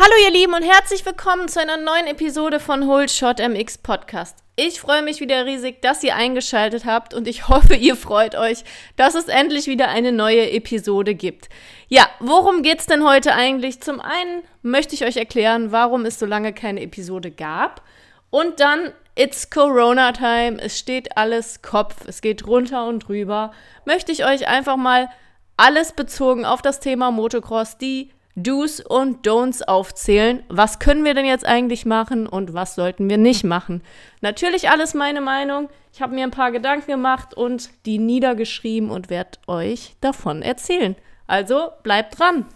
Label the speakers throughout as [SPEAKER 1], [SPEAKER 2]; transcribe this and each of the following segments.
[SPEAKER 1] Hallo ihr Lieben und herzlich willkommen zu einer neuen Episode von Hold Shot MX Podcast. Ich freue mich wieder riesig, dass ihr eingeschaltet habt und ich hoffe, ihr freut euch, dass es endlich wieder eine neue Episode gibt. Ja, worum geht's denn heute eigentlich? Zum einen möchte ich euch erklären, warum es so lange keine Episode gab und dann It's Corona Time, es steht alles Kopf, es geht runter und drüber. Möchte ich euch einfach mal alles bezogen auf das Thema Motocross, die Do's und Don'ts aufzählen. Was können wir denn jetzt eigentlich machen und was sollten wir nicht machen? Natürlich alles meine Meinung. Ich habe mir ein paar Gedanken gemacht und die niedergeschrieben und werde euch davon erzählen. Also bleibt dran.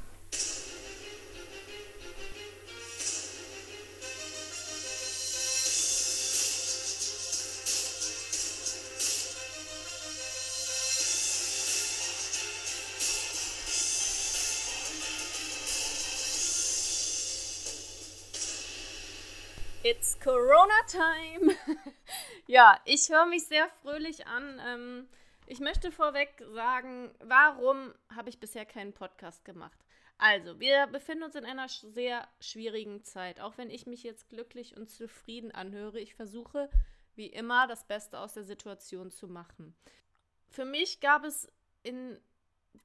[SPEAKER 1] It's Corona Time. ja, ich höre mich sehr fröhlich an. Ähm, ich möchte vorweg sagen, warum habe ich bisher keinen Podcast gemacht? Also, wir befinden uns in einer sehr schwierigen Zeit. Auch wenn ich mich jetzt glücklich und zufrieden anhöre, ich versuche wie immer das Beste aus der Situation zu machen. Für mich gab es in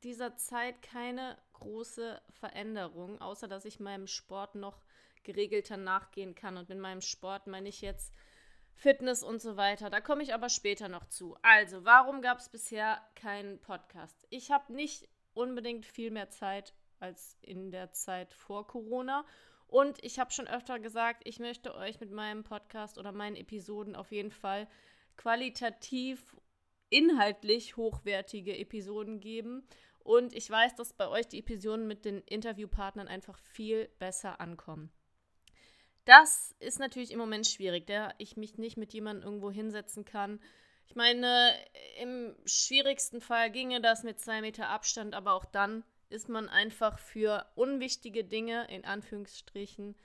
[SPEAKER 1] dieser Zeit keine große Veränderung, außer dass ich meinem Sport noch geregelter nachgehen kann. Und mit meinem Sport meine ich jetzt Fitness und so weiter. Da komme ich aber später noch zu. Also, warum gab es bisher keinen Podcast? Ich habe nicht unbedingt viel mehr Zeit als in der Zeit vor Corona. Und ich habe schon öfter gesagt, ich möchte euch mit meinem Podcast oder meinen Episoden auf jeden Fall qualitativ, inhaltlich hochwertige Episoden geben. Und ich weiß, dass bei euch die Episoden mit den Interviewpartnern einfach viel besser ankommen. Das ist natürlich im Moment schwierig, da ich mich nicht mit jemandem irgendwo hinsetzen kann. Ich meine, im schwierigsten Fall ginge das mit zwei Meter Abstand, aber auch dann ist man einfach für unwichtige Dinge, in Anführungsstrichen,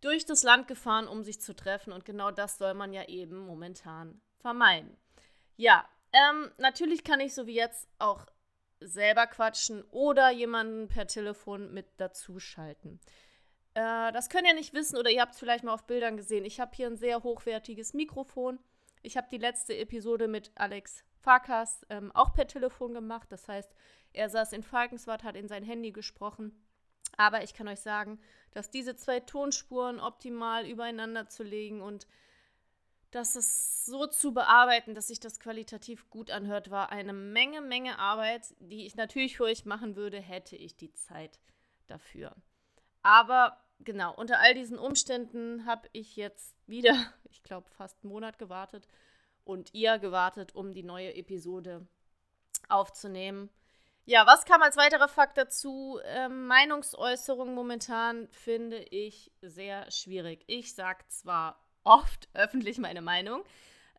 [SPEAKER 1] durch das Land gefahren, um sich zu treffen. Und genau das soll man ja eben momentan vermeiden. Ja, ähm, natürlich kann ich so wie jetzt auch selber quatschen oder jemanden per Telefon mit dazuschalten. Äh, das könnt ihr nicht wissen oder ihr habt es vielleicht mal auf Bildern gesehen. Ich habe hier ein sehr hochwertiges Mikrofon. Ich habe die letzte Episode mit Alex Farkas ähm, auch per Telefon gemacht. Das heißt, er saß in Falkenswart, hat in sein Handy gesprochen. Aber ich kann euch sagen, dass diese zwei Tonspuren optimal übereinander zu legen und dass es so zu bearbeiten, dass sich das qualitativ gut anhört, war eine Menge, Menge Arbeit, die ich natürlich für euch machen würde, hätte ich die Zeit dafür. Aber genau, unter all diesen Umständen habe ich jetzt wieder, ich glaube, fast einen Monat gewartet und ihr gewartet, um die neue Episode aufzunehmen. Ja, was kam als weiterer Fakt dazu? Ähm, Meinungsäußerung momentan finde ich sehr schwierig. Ich sage zwar oft öffentlich meine Meinung,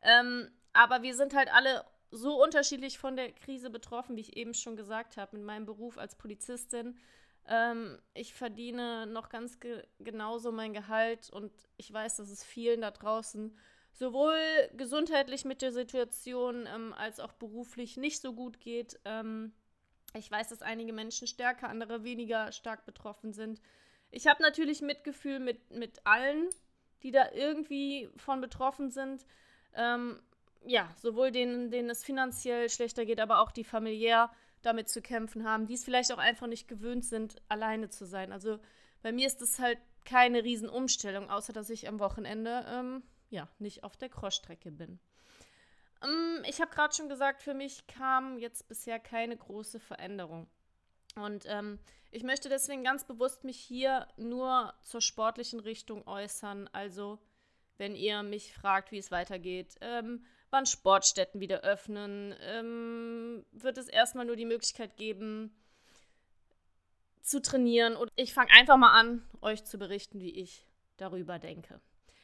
[SPEAKER 1] ähm, aber wir sind halt alle so unterschiedlich von der Krise betroffen, wie ich eben schon gesagt habe, mit meinem Beruf als Polizistin ähm, ich verdiene noch ganz ge genauso mein Gehalt und ich weiß, dass es vielen da draußen sowohl gesundheitlich mit der Situation ähm, als auch beruflich nicht so gut geht. Ähm, ich weiß, dass einige Menschen stärker, andere weniger stark betroffen sind. Ich habe natürlich Mitgefühl mit, mit allen, die da irgendwie von betroffen sind. Ähm, ja, sowohl denen, denen es finanziell schlechter geht, aber auch die familiär damit zu kämpfen haben, die es vielleicht auch einfach nicht gewöhnt sind, alleine zu sein. Also bei mir ist das halt keine Riesenumstellung, außer dass ich am Wochenende ähm, ja nicht auf der Crossstrecke bin. Ähm, ich habe gerade schon gesagt, für mich kam jetzt bisher keine große Veränderung. Und ähm, ich möchte deswegen ganz bewusst mich hier nur zur sportlichen Richtung äußern. Also, wenn ihr mich fragt, wie es weitergeht, ähm, wann Sportstätten wieder öffnen, ähm, wird es erstmal nur die Möglichkeit geben, zu trainieren. Und ich fange einfach mal an, euch zu berichten, wie ich darüber denke.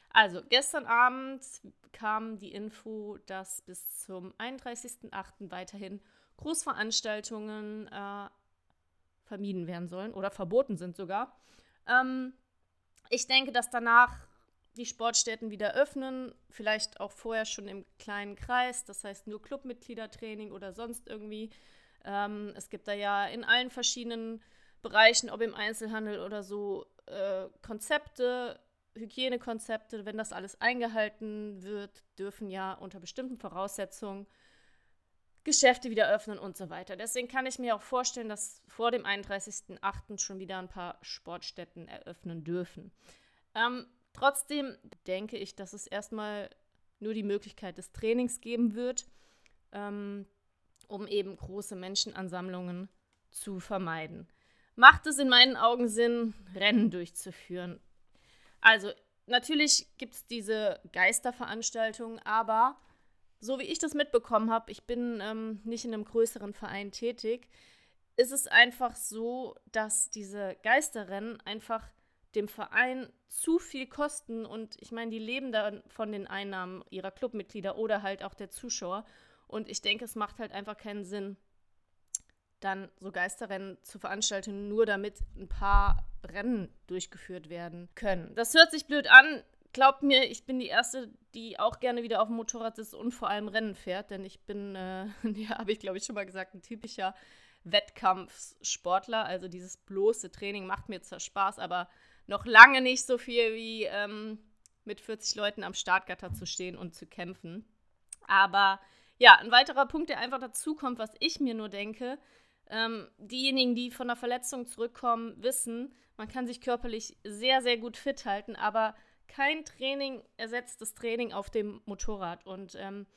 [SPEAKER 1] Also, gestern Abend kam die Info, dass bis zum 31.08. weiterhin Großveranstaltungen äh, vermieden werden sollen oder verboten sind sogar. Ähm, ich denke, dass danach die Sportstätten wieder öffnen, vielleicht auch vorher schon im kleinen Kreis, das heißt nur Clubmitgliedertraining oder sonst irgendwie. Ähm, es gibt da ja in allen verschiedenen Bereichen, ob im Einzelhandel oder so, äh, Konzepte, Hygienekonzepte, wenn das alles eingehalten wird, dürfen ja unter bestimmten Voraussetzungen Geschäfte wieder öffnen und so weiter. Deswegen kann ich mir auch vorstellen, dass vor dem 31.08. schon wieder ein paar Sportstätten eröffnen dürfen. Ähm, trotzdem denke ich, dass es erstmal nur die Möglichkeit des Trainings geben wird, ähm, um eben große Menschenansammlungen zu vermeiden. Macht es in meinen Augen Sinn, Rennen durchzuführen? Also, natürlich gibt es diese Geisterveranstaltungen, aber so wie ich das mitbekommen habe, ich bin ähm, nicht in einem größeren Verein tätig, ist es einfach so, dass diese Geisterrennen einfach dem Verein zu viel kosten und ich meine, die leben dann von den Einnahmen ihrer Clubmitglieder oder halt auch der Zuschauer und ich denke, es macht halt einfach keinen Sinn, dann so Geisterrennen zu veranstalten, nur damit ein paar Rennen durchgeführt werden können. Das hört sich blöd an. Glaubt mir, ich bin die Erste, die auch gerne wieder auf dem Motorrad sitzt und vor allem Rennen fährt, denn ich bin, äh, ja, habe ich glaube ich schon mal gesagt, ein typischer Wettkampfsportler. Also dieses bloße Training macht mir zwar Spaß, aber noch lange nicht so viel wie ähm, mit 40 Leuten am Startgatter zu stehen und zu kämpfen. Aber ja, ein weiterer Punkt, der einfach dazu kommt, was ich mir nur denke, ähm, diejenigen, die von der Verletzung zurückkommen, wissen, man kann sich körperlich sehr, sehr gut fit halten, aber kein Training ersetzt das Training auf dem Motorrad. Und ähm,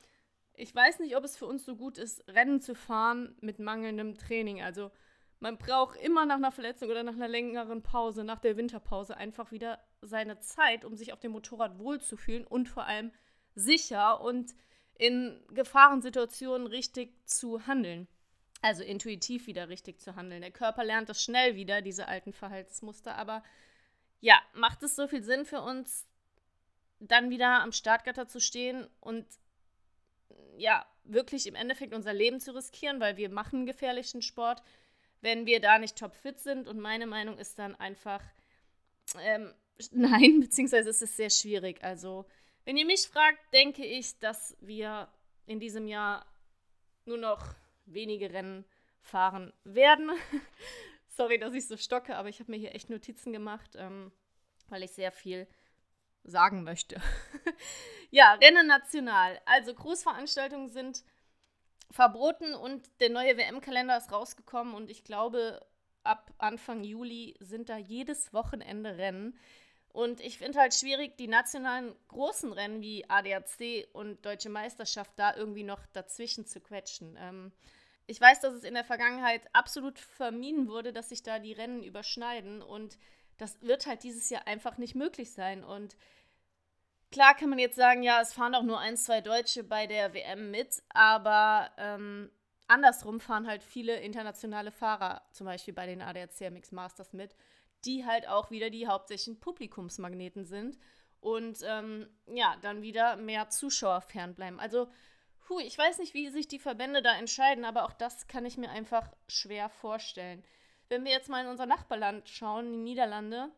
[SPEAKER 1] ich weiß nicht, ob es für uns so gut ist, Rennen zu fahren mit mangelndem Training. Also man braucht immer nach einer Verletzung oder nach einer längeren Pause, nach der Winterpause, einfach wieder seine Zeit, um sich auf dem Motorrad wohlzufühlen und vor allem sicher und in Gefahrensituationen richtig zu handeln. Also intuitiv wieder richtig zu handeln. Der Körper lernt das schnell wieder, diese alten Verhaltensmuster. Aber ja, macht es so viel Sinn für uns, dann wieder am Startgatter zu stehen und ja, wirklich im Endeffekt unser Leben zu riskieren, weil wir machen gefährlichen Sport, wenn wir da nicht topfit sind. Und meine Meinung ist dann einfach, ähm, nein, beziehungsweise ist es sehr schwierig. Also, wenn ihr mich fragt, denke ich, dass wir in diesem Jahr nur noch wenige Rennen fahren werden. Sorry, dass ich so stocke, aber ich habe mir hier echt Notizen gemacht, ähm, weil ich sehr viel sagen möchte. ja, Rennen national. Also Großveranstaltungen sind verboten und der neue WM-Kalender ist rausgekommen und ich glaube, ab Anfang Juli sind da jedes Wochenende Rennen. Und ich finde halt schwierig, die nationalen großen Rennen wie ADAC und Deutsche Meisterschaft da irgendwie noch dazwischen zu quetschen. Ähm, ich weiß, dass es in der Vergangenheit absolut vermieden wurde, dass sich da die Rennen überschneiden und das wird halt dieses Jahr einfach nicht möglich sein. Und klar kann man jetzt sagen, ja, es fahren auch nur ein, zwei Deutsche bei der WM mit, aber ähm, andersrum fahren halt viele internationale Fahrer, zum Beispiel bei den ADAC Mix Masters mit, die halt auch wieder die hauptsächlichen Publikumsmagneten sind und ähm, ja, dann wieder mehr Zuschauer fernbleiben. Also, puh, ich weiß nicht, wie sich die Verbände da entscheiden, aber auch das kann ich mir einfach schwer vorstellen. Wenn wir jetzt mal in unser Nachbarland schauen, die Niederlande,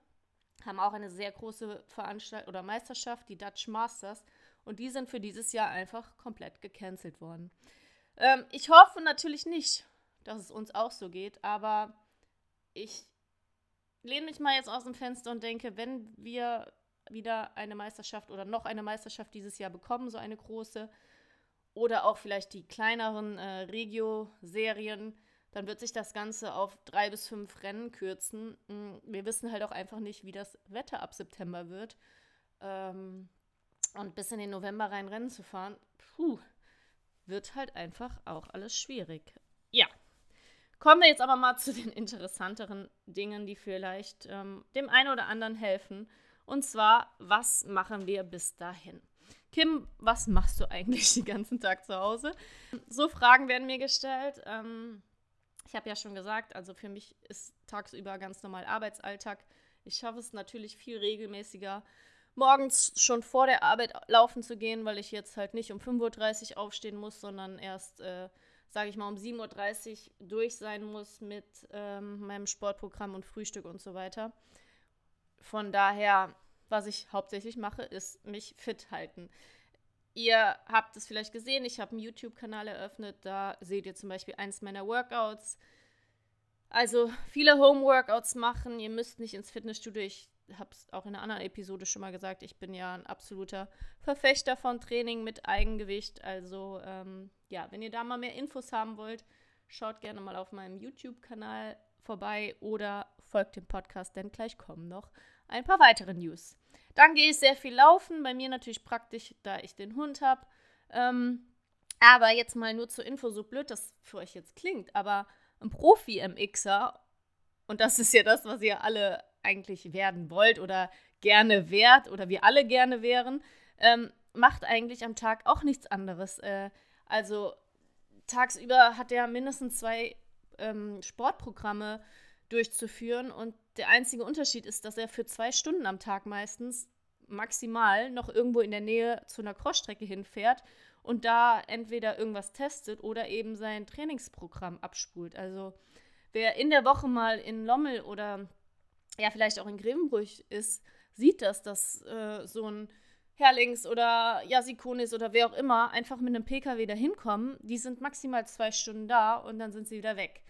[SPEAKER 1] haben auch eine sehr große Veranstaltung oder Meisterschaft, die Dutch Masters, und die sind für dieses Jahr einfach komplett gecancelt worden. Ähm, ich hoffe natürlich nicht, dass es uns auch so geht, aber ich lehne mich mal jetzt aus dem Fenster und denke, wenn wir wieder eine Meisterschaft oder noch eine Meisterschaft dieses Jahr bekommen, so eine große, oder auch vielleicht die kleineren äh, Regio-Serien, dann wird sich das Ganze auf drei bis fünf Rennen kürzen. Mm, wir wissen halt auch einfach nicht, wie das Wetter ab September wird. Ähm, und bis in den November rein Rennen zu fahren, puh, wird halt einfach auch alles schwierig. Ja. Kommen wir jetzt aber mal zu den interessanteren Dingen, die vielleicht ähm, dem einen oder anderen helfen. Und zwar, was machen wir bis dahin? Kim, was machst du eigentlich den ganzen Tag zu Hause? So Fragen werden mir gestellt. Ähm, ich habe ja schon gesagt, also für mich ist tagsüber ganz normal Arbeitsalltag. Ich schaffe es natürlich viel regelmäßiger, morgens schon vor der Arbeit laufen zu gehen, weil ich jetzt halt nicht um 5.30 Uhr aufstehen muss, sondern erst, äh, sage ich mal, um 7.30 Uhr durch sein muss mit ähm, meinem Sportprogramm und Frühstück und so weiter. Von daher, was ich hauptsächlich mache, ist mich fit halten. Ihr habt es vielleicht gesehen, ich habe einen YouTube-Kanal eröffnet, da seht ihr zum Beispiel eins meiner Workouts. Also viele Homeworkouts machen. Ihr müsst nicht ins Fitnessstudio. Ich habe es auch in einer anderen Episode schon mal gesagt. Ich bin ja ein absoluter Verfechter von Training mit Eigengewicht. Also ähm, ja, wenn ihr da mal mehr Infos haben wollt, schaut gerne mal auf meinem YouTube-Kanal vorbei oder folgt dem Podcast, denn gleich kommen noch ein paar weitere News. Dann gehe ich sehr viel laufen. Bei mir natürlich praktisch, da ich den Hund habe. Ähm, aber jetzt mal nur zur Info, so blöd das für euch jetzt klingt, aber ein Profi-MXer, und das ist ja das, was ihr alle eigentlich werden wollt oder gerne wärt oder wir alle gerne wären, ähm, macht eigentlich am Tag auch nichts anderes. Äh, also tagsüber hat er mindestens zwei ähm, Sportprogramme durchzuführen und der einzige Unterschied ist, dass er für zwei Stunden am Tag meistens maximal noch irgendwo in der Nähe zu einer Crossstrecke hinfährt und da entweder irgendwas testet oder eben sein Trainingsprogramm abspult. Also wer in der Woche mal in Lommel oder ja vielleicht auch in Grevenbrüch ist, sieht das, dass äh, so ein Herlings oder Jasikonis oder wer auch immer einfach mit einem PKW da hinkommen. Die sind maximal zwei Stunden da und dann sind sie wieder weg.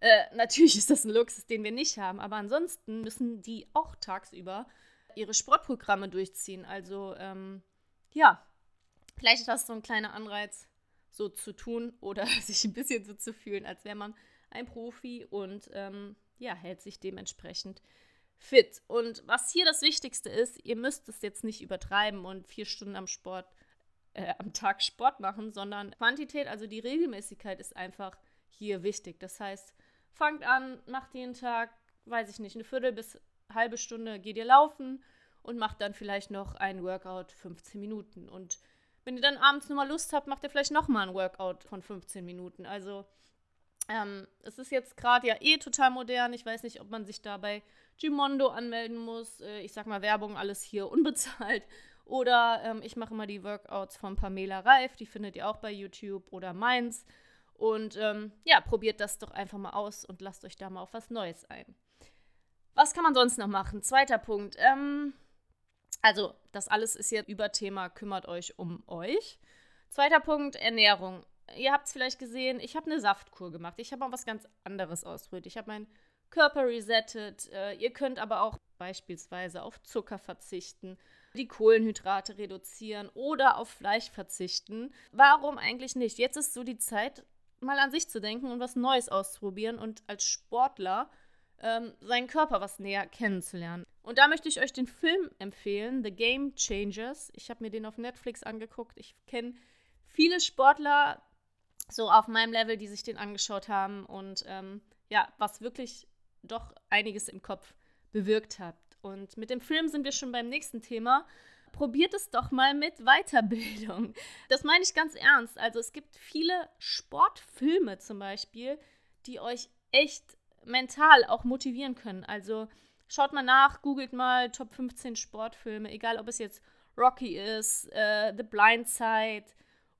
[SPEAKER 1] Äh, natürlich ist das ein Luxus, den wir nicht haben, aber ansonsten müssen die auch tagsüber ihre Sportprogramme durchziehen. Also ähm, ja, vielleicht ist das so ein kleiner Anreiz, so zu tun oder sich ein bisschen so zu fühlen, als wäre man ein Profi und ähm, ja, hält sich dementsprechend fit. Und was hier das Wichtigste ist, ihr müsst es jetzt nicht übertreiben und vier Stunden am Sport, äh, am Tag Sport machen, sondern Quantität, also die Regelmäßigkeit ist einfach hier wichtig. Das heißt, fangt an, macht jeden Tag, weiß ich nicht, eine Viertel bis halbe Stunde geht ihr laufen und macht dann vielleicht noch ein Workout 15 Minuten. Und wenn ihr dann abends nochmal Lust habt, macht ihr vielleicht nochmal ein Workout von 15 Minuten. Also ähm, es ist jetzt gerade ja eh total modern. Ich weiß nicht, ob man sich da bei Gimondo anmelden muss. Äh, ich sag mal Werbung, alles hier unbezahlt. Oder ähm, ich mache immer die Workouts von Pamela Reif, die findet ihr auch bei YouTube oder meins. Und ähm, ja, probiert das doch einfach mal aus und lasst euch da mal auf was Neues ein. Was kann man sonst noch machen? Zweiter Punkt. Ähm, also, das alles ist jetzt über Thema, kümmert euch um euch. Zweiter Punkt, Ernährung. Ihr habt es vielleicht gesehen, ich habe eine Saftkur gemacht. Ich habe auch was ganz anderes ausprobiert. Ich habe meinen Körper resettet. Äh, ihr könnt aber auch beispielsweise auf Zucker verzichten, die Kohlenhydrate reduzieren oder auf Fleisch verzichten. Warum eigentlich nicht? Jetzt ist so die Zeit, mal an sich zu denken und was Neues auszuprobieren und als Sportler ähm, seinen Körper was näher kennenzulernen. Und da möchte ich euch den Film empfehlen, The Game Changers. Ich habe mir den auf Netflix angeguckt. Ich kenne viele Sportler so auf meinem Level, die sich den angeschaut haben und ähm, ja, was wirklich doch einiges im Kopf bewirkt hat. Und mit dem Film sind wir schon beim nächsten Thema. Probiert es doch mal mit Weiterbildung. Das meine ich ganz ernst. Also es gibt viele Sportfilme zum Beispiel, die euch echt mental auch motivieren können. Also schaut mal nach, googelt mal Top 15 Sportfilme, egal ob es jetzt Rocky ist, äh, The Blind Side,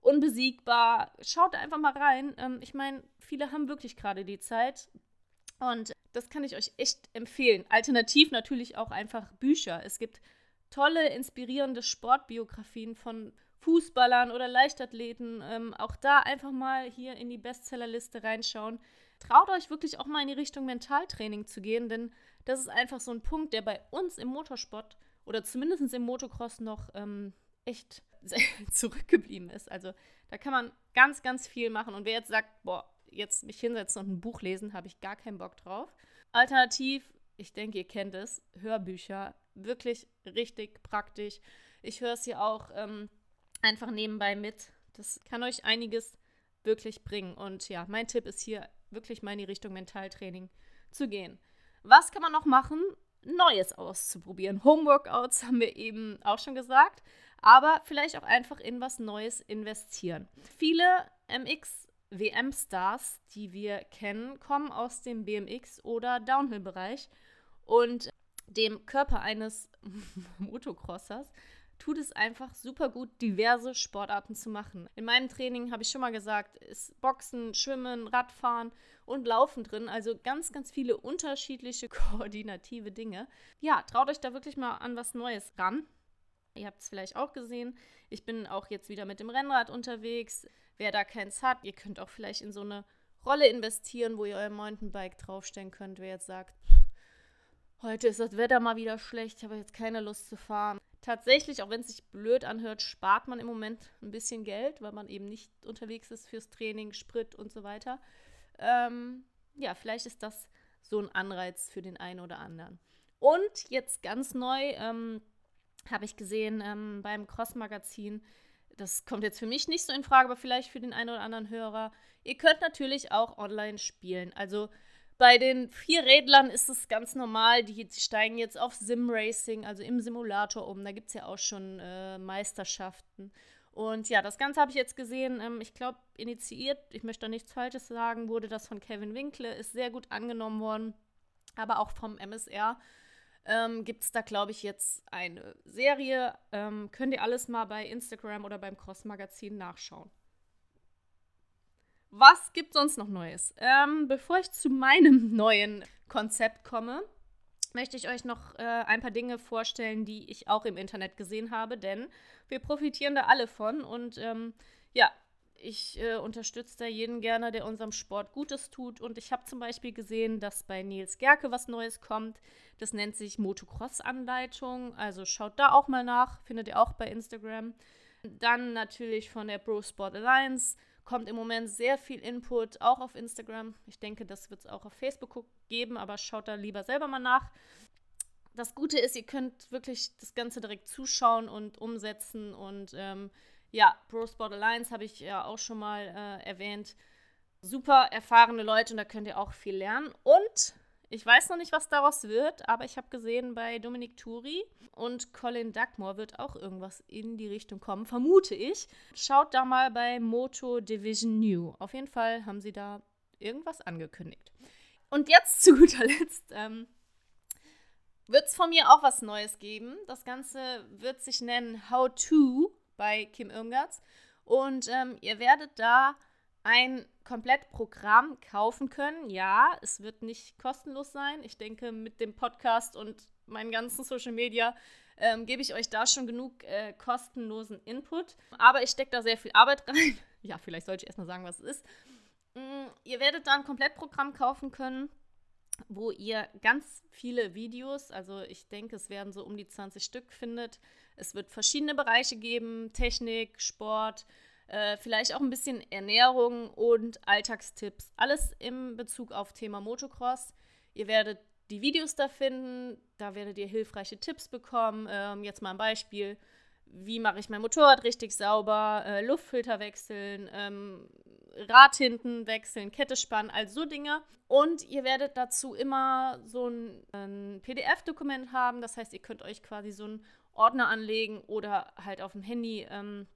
[SPEAKER 1] Unbesiegbar. Schaut einfach mal rein. Ähm, ich meine, viele haben wirklich gerade die Zeit. Und das kann ich euch echt empfehlen. Alternativ natürlich auch einfach Bücher. Es gibt tolle, inspirierende Sportbiografien von Fußballern oder Leichtathleten. Ähm, auch da einfach mal hier in die Bestsellerliste reinschauen. Traut euch wirklich auch mal in die Richtung Mentaltraining zu gehen, denn das ist einfach so ein Punkt, der bei uns im Motorsport oder zumindest im Motocross noch ähm, echt zurückgeblieben ist. Also da kann man ganz, ganz viel machen. Und wer jetzt sagt, boah, jetzt mich hinsetzen und ein Buch lesen, habe ich gar keinen Bock drauf. Alternativ, ich denke, ihr kennt es, Hörbücher. Wirklich richtig praktisch. Ich höre es hier auch ähm, einfach nebenbei mit. Das kann euch einiges wirklich bringen. Und ja, mein Tipp ist hier wirklich mal in die Richtung Mentaltraining zu gehen. Was kann man noch machen? Neues auszuprobieren. Homeworkouts haben wir eben auch schon gesagt, aber vielleicht auch einfach in was Neues investieren. Viele MX WM-Stars, die wir kennen, kommen aus dem BMX oder Downhill-Bereich und dem Körper eines Motocrossers tut es einfach super gut, diverse Sportarten zu machen. In meinem Training habe ich schon mal gesagt, ist Boxen, Schwimmen, Radfahren und Laufen drin. Also ganz, ganz viele unterschiedliche koordinative Dinge. Ja, traut euch da wirklich mal an was Neues ran. Ihr habt es vielleicht auch gesehen. Ich bin auch jetzt wieder mit dem Rennrad unterwegs. Wer da keins hat, ihr könnt auch vielleicht in so eine Rolle investieren, wo ihr euer Mountainbike draufstellen könnt, wer jetzt sagt, heute ist das Wetter mal wieder schlecht, ich habe jetzt keine Lust zu fahren. Tatsächlich, auch wenn es sich blöd anhört, spart man im Moment ein bisschen Geld, weil man eben nicht unterwegs ist fürs Training, Sprit und so weiter. Ähm, ja, vielleicht ist das so ein Anreiz für den einen oder anderen. Und jetzt ganz neu ähm, habe ich gesehen ähm, beim Cross-Magazin, das kommt jetzt für mich nicht so in Frage, aber vielleicht für den einen oder anderen Hörer. Ihr könnt natürlich auch online spielen. Also bei den Vierrädlern ist es ganz normal, die, steigen jetzt auf Sim-Racing, also im Simulator um. Da gibt es ja auch schon äh, Meisterschaften. Und ja, das Ganze habe ich jetzt gesehen. Ähm, ich glaube, initiiert, ich möchte da nichts Falsches sagen, wurde das von Kevin Winkle, ist sehr gut angenommen worden. Aber auch vom MSR ähm, gibt es da, glaube ich, jetzt eine Serie. Ähm, könnt ihr alles mal bei Instagram oder beim Cross Magazin nachschauen. Was gibt sonst noch Neues? Ähm, bevor ich zu meinem neuen Konzept komme, möchte ich euch noch äh, ein paar Dinge vorstellen, die ich auch im Internet gesehen habe, denn wir profitieren da alle von und ähm, ja, ich äh, unterstütze da jeden gerne, der unserem Sport Gutes tut. Und ich habe zum Beispiel gesehen, dass bei Nils Gerke was Neues kommt. Das nennt sich Motocross-Anleitung. Also schaut da auch mal nach. Findet ihr auch bei Instagram. Dann natürlich von der Bro Sport Alliance kommt im Moment sehr viel Input, auch auf Instagram. Ich denke, das wird es auch auf Facebook geben, aber schaut da lieber selber mal nach. Das Gute ist, ihr könnt wirklich das Ganze direkt zuschauen und umsetzen und ähm, ja, Pro Sport Alliance habe ich ja auch schon mal äh, erwähnt. Super erfahrene Leute und da könnt ihr auch viel lernen. Und ich weiß noch nicht, was daraus wird, aber ich habe gesehen, bei Dominik Turi und Colin Dugmore wird auch irgendwas in die Richtung kommen, vermute ich. Schaut da mal bei Moto Division New. Auf jeden Fall haben sie da irgendwas angekündigt. Und jetzt zu guter Letzt ähm, wird es von mir auch was Neues geben. Das Ganze wird sich nennen How To bei Kim Irmgarts. Und ähm, ihr werdet da ein Komplettprogramm kaufen können. Ja, es wird nicht kostenlos sein. Ich denke, mit dem Podcast und meinen ganzen Social Media ähm, gebe ich euch da schon genug äh, kostenlosen Input. Aber ich stecke da sehr viel Arbeit rein. ja, vielleicht sollte ich erstmal sagen, was es ist. Mm, ihr werdet da ein Komplettprogramm kaufen können wo ihr ganz viele Videos, also ich denke, es werden so um die 20 Stück findet. Es wird verschiedene Bereiche geben, Technik, Sport, äh, vielleicht auch ein bisschen Ernährung und Alltagstipps. Alles im Bezug auf Thema Motocross. Ihr werdet die Videos da finden, da werdet ihr hilfreiche Tipps bekommen. Ähm, jetzt mal ein Beispiel. Wie mache ich mein Motorrad richtig sauber? Äh, Luftfilter wechseln, ähm, Rad hinten wechseln, Kette spannen, all so Dinge. Und ihr werdet dazu immer so ein, ein PDF-Dokument haben. Das heißt, ihr könnt euch quasi so einen Ordner anlegen oder halt auf dem Handy ähm,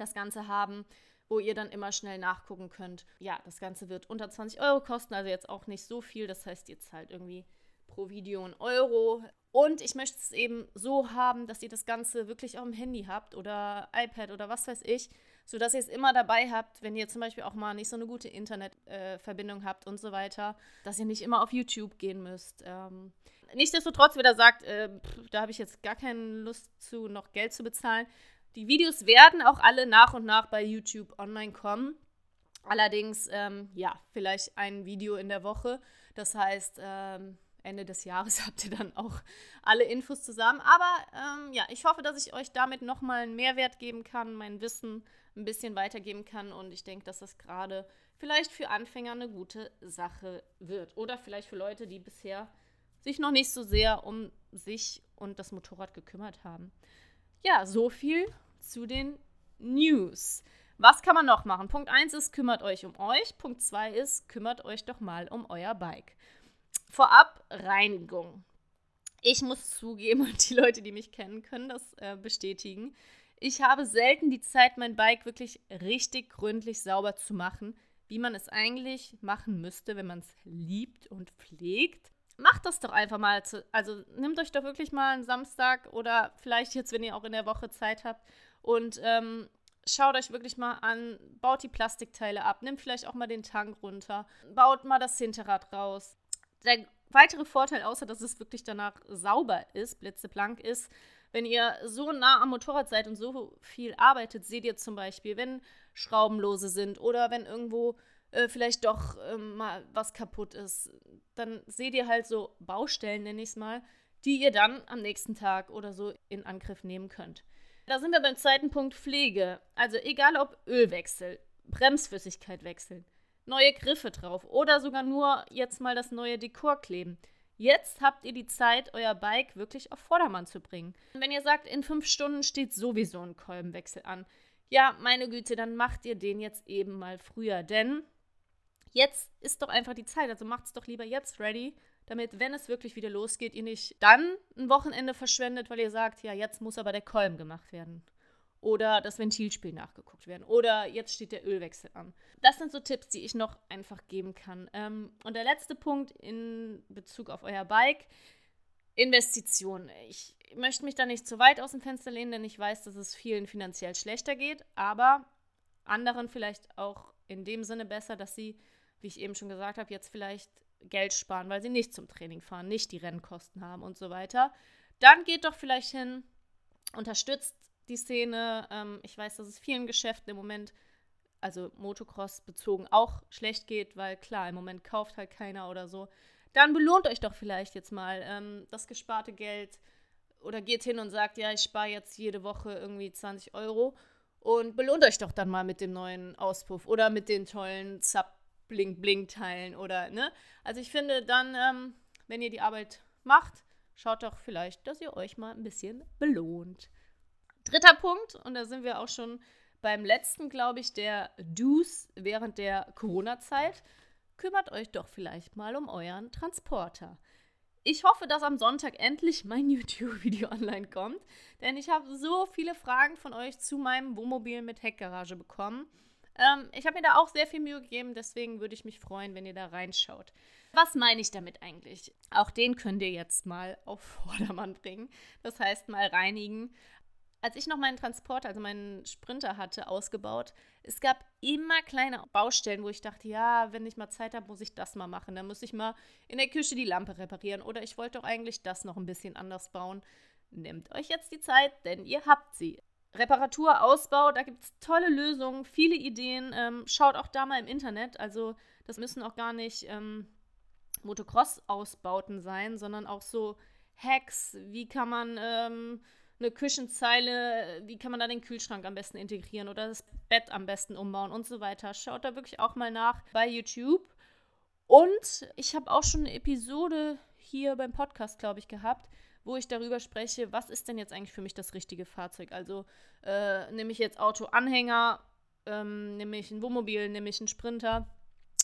[SPEAKER 1] das Ganze haben, wo ihr dann immer schnell nachgucken könnt. Ja, das Ganze wird unter 20 Euro kosten, also jetzt auch nicht so viel. Das heißt, ihr zahlt irgendwie pro Video einen Euro. Und ich möchte es eben so haben, dass ihr das Ganze wirklich auf dem Handy habt oder iPad oder was weiß ich, sodass ihr es immer dabei habt, wenn ihr zum Beispiel auch mal nicht so eine gute Internetverbindung äh, habt und so weiter, dass ihr nicht immer auf YouTube gehen müsst. Ähm, nichtsdestotrotz, wer da sagt, äh, pff, da habe ich jetzt gar keine Lust zu, noch Geld zu bezahlen. Die Videos werden auch alle nach und nach bei YouTube online kommen. Allerdings, ähm, ja, vielleicht ein Video in der Woche. Das heißt, ähm, Ende des Jahres habt ihr dann auch alle Infos zusammen. Aber ähm, ja, ich hoffe, dass ich euch damit nochmal einen Mehrwert geben kann, mein Wissen ein bisschen weitergeben kann. Und ich denke, dass das gerade vielleicht für Anfänger eine gute Sache wird. Oder vielleicht für Leute, die bisher sich noch nicht so sehr um sich und das Motorrad gekümmert haben. Ja, so viel zu den News. Was kann man noch machen? Punkt 1 ist, kümmert euch um euch. Punkt 2 ist, kümmert euch doch mal um euer Bike. Vorab Reinigung. Ich muss zugeben, und die Leute, die mich kennen, können das äh, bestätigen. Ich habe selten die Zeit, mein Bike wirklich richtig gründlich sauber zu machen, wie man es eigentlich machen müsste, wenn man es liebt und pflegt. Macht das doch einfach mal. Zu, also nehmt euch doch wirklich mal einen Samstag oder vielleicht jetzt, wenn ihr auch in der Woche Zeit habt und ähm, schaut euch wirklich mal an, baut die Plastikteile ab, nimmt vielleicht auch mal den Tank runter, baut mal das Hinterrad raus, der weitere Vorteil, außer dass es wirklich danach sauber ist, blitzeblank ist, wenn ihr so nah am Motorrad seid und so viel arbeitet, seht ihr zum Beispiel, wenn Schrauben lose sind oder wenn irgendwo äh, vielleicht doch ähm, mal was kaputt ist. Dann seht ihr halt so Baustellen, nenne ich es mal, die ihr dann am nächsten Tag oder so in Angriff nehmen könnt. Da sind wir beim zweiten Punkt Pflege. Also egal ob Ölwechsel, Bremsflüssigkeit wechseln, neue Griffe drauf oder sogar nur jetzt mal das neue Dekor kleben. Jetzt habt ihr die Zeit, euer Bike wirklich auf Vordermann zu bringen. Wenn ihr sagt, in fünf Stunden steht sowieso ein Kolbenwechsel an, ja, meine Güte, dann macht ihr den jetzt eben mal früher. Denn jetzt ist doch einfach die Zeit. Also macht es doch lieber jetzt ready, damit, wenn es wirklich wieder losgeht, ihr nicht dann ein Wochenende verschwendet, weil ihr sagt, ja, jetzt muss aber der Kolben gemacht werden. Oder das Ventilspiel nachgeguckt werden. Oder jetzt steht der Ölwechsel an. Das sind so Tipps, die ich noch einfach geben kann. Ähm, und der letzte Punkt in Bezug auf euer Bike. Investitionen. Ich möchte mich da nicht zu weit aus dem Fenster lehnen, denn ich weiß, dass es vielen finanziell schlechter geht, aber anderen vielleicht auch in dem Sinne besser, dass sie, wie ich eben schon gesagt habe, jetzt vielleicht Geld sparen, weil sie nicht zum Training fahren, nicht die Rennkosten haben und so weiter. Dann geht doch vielleicht hin, unterstützt die Szene. Ähm, ich weiß, dass es vielen Geschäften im Moment, also Motocross bezogen, auch schlecht geht, weil klar, im Moment kauft halt keiner oder so. Dann belohnt euch doch vielleicht jetzt mal ähm, das gesparte Geld oder geht hin und sagt, ja, ich spare jetzt jede Woche irgendwie 20 Euro und belohnt euch doch dann mal mit dem neuen Auspuff oder mit den tollen Zap Blink Blink Teilen oder ne. Also ich finde dann, ähm, wenn ihr die Arbeit macht, schaut doch vielleicht, dass ihr euch mal ein bisschen belohnt. Dritter Punkt, und da sind wir auch schon beim letzten, glaube ich, der Do's während der Corona-Zeit. Kümmert euch doch vielleicht mal um euren Transporter. Ich hoffe, dass am Sonntag endlich mein YouTube-Video online kommt, denn ich habe so viele Fragen von euch zu meinem Wohnmobil mit Heckgarage bekommen. Ähm, ich habe mir da auch sehr viel Mühe gegeben, deswegen würde ich mich freuen, wenn ihr da reinschaut. Was meine ich damit eigentlich? Auch den könnt ihr jetzt mal auf Vordermann bringen. Das heißt, mal reinigen. Als ich noch meinen Transporter, also meinen Sprinter hatte, ausgebaut, es gab immer kleine Baustellen, wo ich dachte, ja, wenn ich mal Zeit habe, muss ich das mal machen. Dann muss ich mal in der Küche die Lampe reparieren oder ich wollte doch eigentlich das noch ein bisschen anders bauen. Nehmt euch jetzt die Zeit, denn ihr habt sie. Reparatur, Ausbau, da gibt es tolle Lösungen, viele Ideen. Ähm, schaut auch da mal im Internet. Also das müssen auch gar nicht ähm, Motocross-Ausbauten sein, sondern auch so Hacks. Wie kann man ähm, eine Küchenzeile, wie kann man da den Kühlschrank am besten integrieren oder das Bett am besten umbauen und so weiter. Schaut da wirklich auch mal nach bei YouTube. Und ich habe auch schon eine Episode hier beim Podcast, glaube ich, gehabt wo ich darüber spreche, was ist denn jetzt eigentlich für mich das richtige Fahrzeug? Also äh, nehme ich jetzt Autoanhänger, ähm, nehme ich ein Wohnmobil, nehme ich einen Sprinter.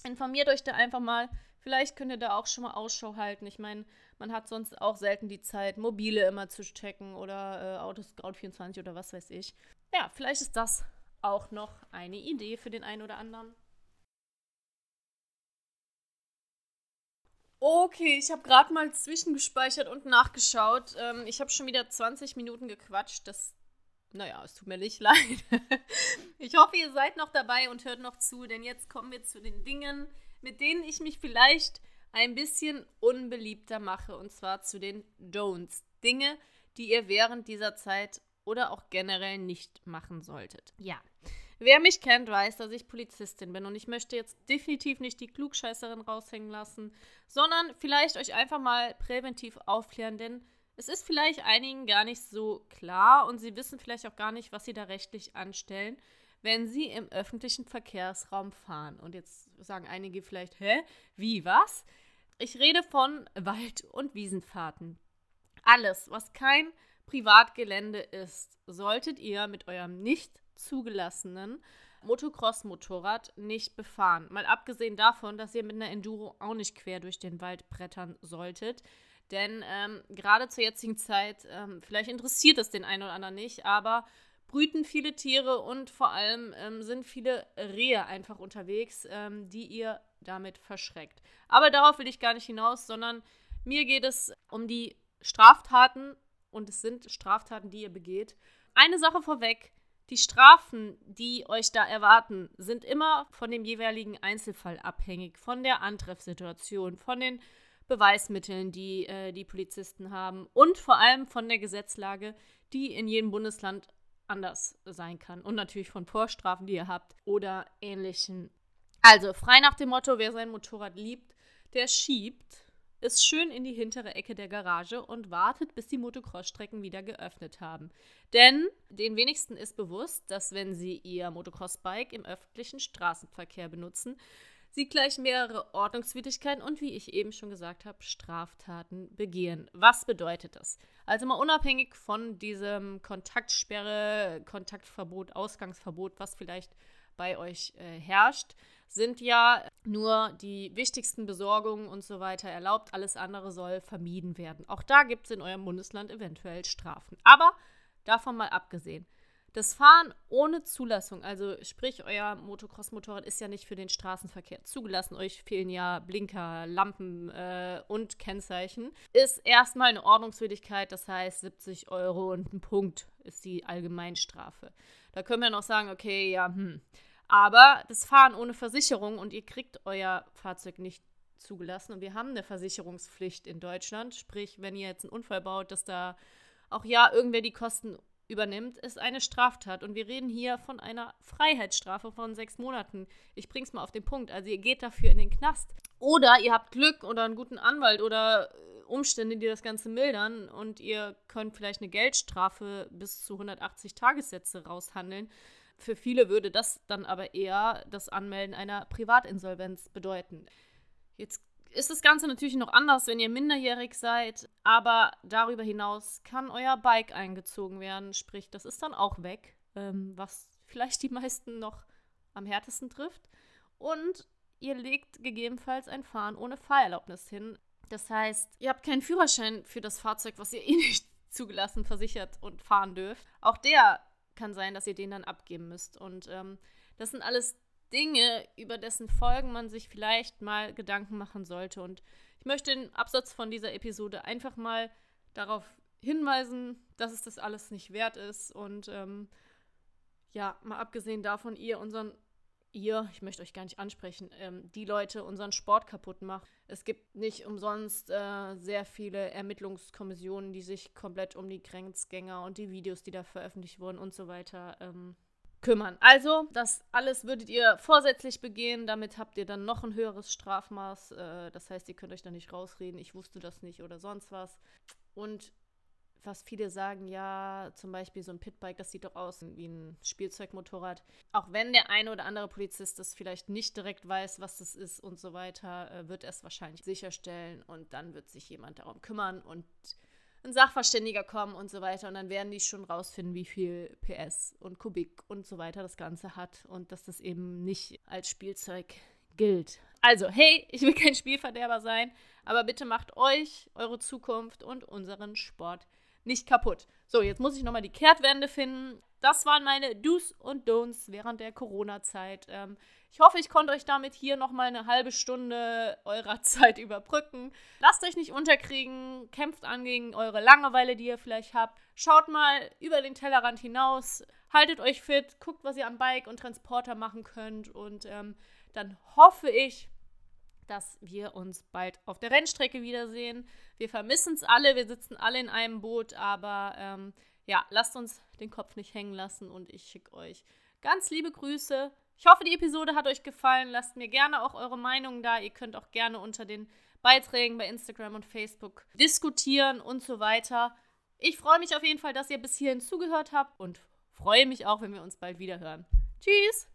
[SPEAKER 1] Informiert euch da einfach mal. Vielleicht könnt ihr da auch schon mal Ausschau halten. Ich meine, man hat sonst auch selten die Zeit, mobile immer zu checken oder äh, Autoscout 24 oder was weiß ich. Ja, vielleicht ist das auch noch eine Idee für den einen oder anderen. Okay, ich habe gerade mal zwischengespeichert und nachgeschaut. Ähm, ich habe schon wieder 20 Minuten gequatscht. Das, naja, es tut mir nicht leid. ich hoffe, ihr seid noch dabei und hört noch zu, denn jetzt kommen wir zu den Dingen, mit denen ich mich vielleicht ein bisschen unbeliebter mache. Und zwar zu den Don'ts. Dinge, die ihr während dieser Zeit oder auch generell nicht machen solltet. Ja. Wer mich kennt, weiß, dass ich Polizistin bin und ich möchte jetzt definitiv nicht die Klugscheißerin raushängen lassen, sondern vielleicht euch einfach mal präventiv aufklären, denn es ist vielleicht einigen gar nicht so klar und sie wissen vielleicht auch gar nicht, was sie da rechtlich anstellen, wenn sie im öffentlichen Verkehrsraum fahren. Und jetzt sagen einige vielleicht, hä, wie, was? Ich rede von Wald- und Wiesenfahrten. Alles, was kein Privatgelände ist, solltet ihr mit eurem nicht zugelassenen Motocross-Motorrad nicht befahren. Mal abgesehen davon, dass ihr mit einer Enduro auch nicht quer durch den Wald brettern solltet. Denn ähm, gerade zur jetzigen Zeit, ähm, vielleicht interessiert es den einen oder anderen nicht, aber brüten viele Tiere und vor allem ähm, sind viele Rehe einfach unterwegs, ähm, die ihr damit verschreckt. Aber darauf will ich gar nicht hinaus, sondern mir geht es um die Straftaten und es sind Straftaten, die ihr begeht. Eine Sache vorweg, die Strafen, die euch da erwarten, sind immer von dem jeweiligen Einzelfall abhängig, von der Antreffsituation, von den Beweismitteln, die äh, die Polizisten haben und vor allem von der Gesetzlage, die in jedem Bundesland anders sein kann und natürlich von Vorstrafen, die ihr habt oder ähnlichen. Also, frei nach dem Motto, wer sein Motorrad liebt, der schiebt es schön in die hintere Ecke der Garage und wartet, bis die Motocross-Strecken wieder geöffnet haben. Denn den wenigsten ist bewusst, dass wenn sie ihr Motocross-Bike im öffentlichen Straßenverkehr benutzen, sie gleich mehrere Ordnungswidrigkeiten und, wie ich eben schon gesagt habe, Straftaten begehen. Was bedeutet das? Also mal unabhängig von diesem Kontaktsperre, Kontaktverbot, Ausgangsverbot, was vielleicht bei euch äh, herrscht, sind ja nur die wichtigsten Besorgungen und so weiter erlaubt. Alles andere soll vermieden werden. Auch da gibt es in eurem Bundesland eventuell Strafen. Aber davon mal abgesehen. Das Fahren ohne Zulassung, also sprich, euer Motocross-Motorrad ist ja nicht für den Straßenverkehr zugelassen, euch fehlen ja Blinker, Lampen äh, und Kennzeichen, ist erstmal eine Ordnungswidrigkeit, das heißt 70 Euro und ein Punkt ist die Allgemeinstrafe. Da können wir noch sagen, okay, ja, hm. Aber das Fahren ohne Versicherung und ihr kriegt euer Fahrzeug nicht zugelassen und wir haben eine Versicherungspflicht in Deutschland, sprich, wenn ihr jetzt einen Unfall baut, dass da auch ja irgendwer die Kosten übernimmt, ist eine Straftat. Und wir reden hier von einer Freiheitsstrafe von sechs Monaten. Ich bring's mal auf den Punkt. Also ihr geht dafür in den Knast. Oder ihr habt Glück oder einen guten Anwalt oder Umstände, die das Ganze mildern und ihr könnt vielleicht eine Geldstrafe bis zu 180 Tagessätze raushandeln. Für viele würde das dann aber eher das Anmelden einer Privatinsolvenz bedeuten. Jetzt ist das Ganze natürlich noch anders, wenn ihr minderjährig seid, aber darüber hinaus kann euer Bike eingezogen werden, sprich, das ist dann auch weg, ähm, was vielleicht die meisten noch am härtesten trifft. Und ihr legt gegebenenfalls ein Fahren ohne Fahrerlaubnis hin. Das heißt, ihr habt keinen Führerschein für das Fahrzeug, was ihr eh nicht zugelassen, versichert und fahren dürft. Auch der kann sein, dass ihr den dann abgeben müsst. Und ähm, das sind alles Dinge, über dessen Folgen man sich vielleicht mal Gedanken machen sollte. Und ich möchte den Absatz von dieser Episode einfach mal darauf hinweisen, dass es das alles nicht wert ist. Und ähm, ja, mal abgesehen davon, ihr unseren, ihr, ich möchte euch gar nicht ansprechen, ähm, die Leute unseren Sport kaputt macht. Es gibt nicht umsonst äh, sehr viele Ermittlungskommissionen, die sich komplett um die Grenzgänger und die Videos, die da veröffentlicht wurden und so weiter ähm, kümmern. Also, das alles würdet ihr vorsätzlich begehen. Damit habt ihr dann noch ein höheres Strafmaß. Äh, das heißt, ihr könnt euch da nicht rausreden, ich wusste das nicht oder sonst was. Und was viele sagen, ja, zum Beispiel so ein Pitbike, das sieht doch aus wie ein Spielzeugmotorrad. Auch wenn der eine oder andere Polizist das vielleicht nicht direkt weiß, was das ist und so weiter, äh, wird er es wahrscheinlich sicherstellen und dann wird sich jemand darum kümmern und ein Sachverständiger kommen und so weiter. Und dann werden die schon rausfinden, wie viel PS und Kubik und so weiter das Ganze hat und dass das eben nicht als Spielzeug gilt. Also, hey, ich will kein Spielverderber sein, aber bitte macht euch, eure Zukunft und unseren Sport nicht kaputt. So, jetzt muss ich nochmal die Kehrtwende finden. Das waren meine Do's und Don'ts während der Corona-Zeit. Ähm, ich hoffe, ich konnte euch damit hier nochmal eine halbe Stunde eurer Zeit überbrücken. Lasst euch nicht unterkriegen, kämpft an gegen eure Langeweile, die ihr vielleicht habt. Schaut mal über den Tellerrand hinaus, haltet euch fit, guckt, was ihr am Bike und Transporter machen könnt und ähm, dann hoffe ich, dass wir uns bald auf der Rennstrecke wiedersehen. Wir vermissen es alle, wir sitzen alle in einem Boot, aber ähm, ja, lasst uns den Kopf nicht hängen lassen und ich schicke euch ganz liebe Grüße. Ich hoffe, die Episode hat euch gefallen. Lasst mir gerne auch eure Meinung da. Ihr könnt auch gerne unter den Beiträgen bei Instagram und Facebook diskutieren und so weiter. Ich freue mich auf jeden Fall, dass ihr bis hierhin zugehört habt und freue mich auch, wenn wir uns bald wieder hören. Tschüss!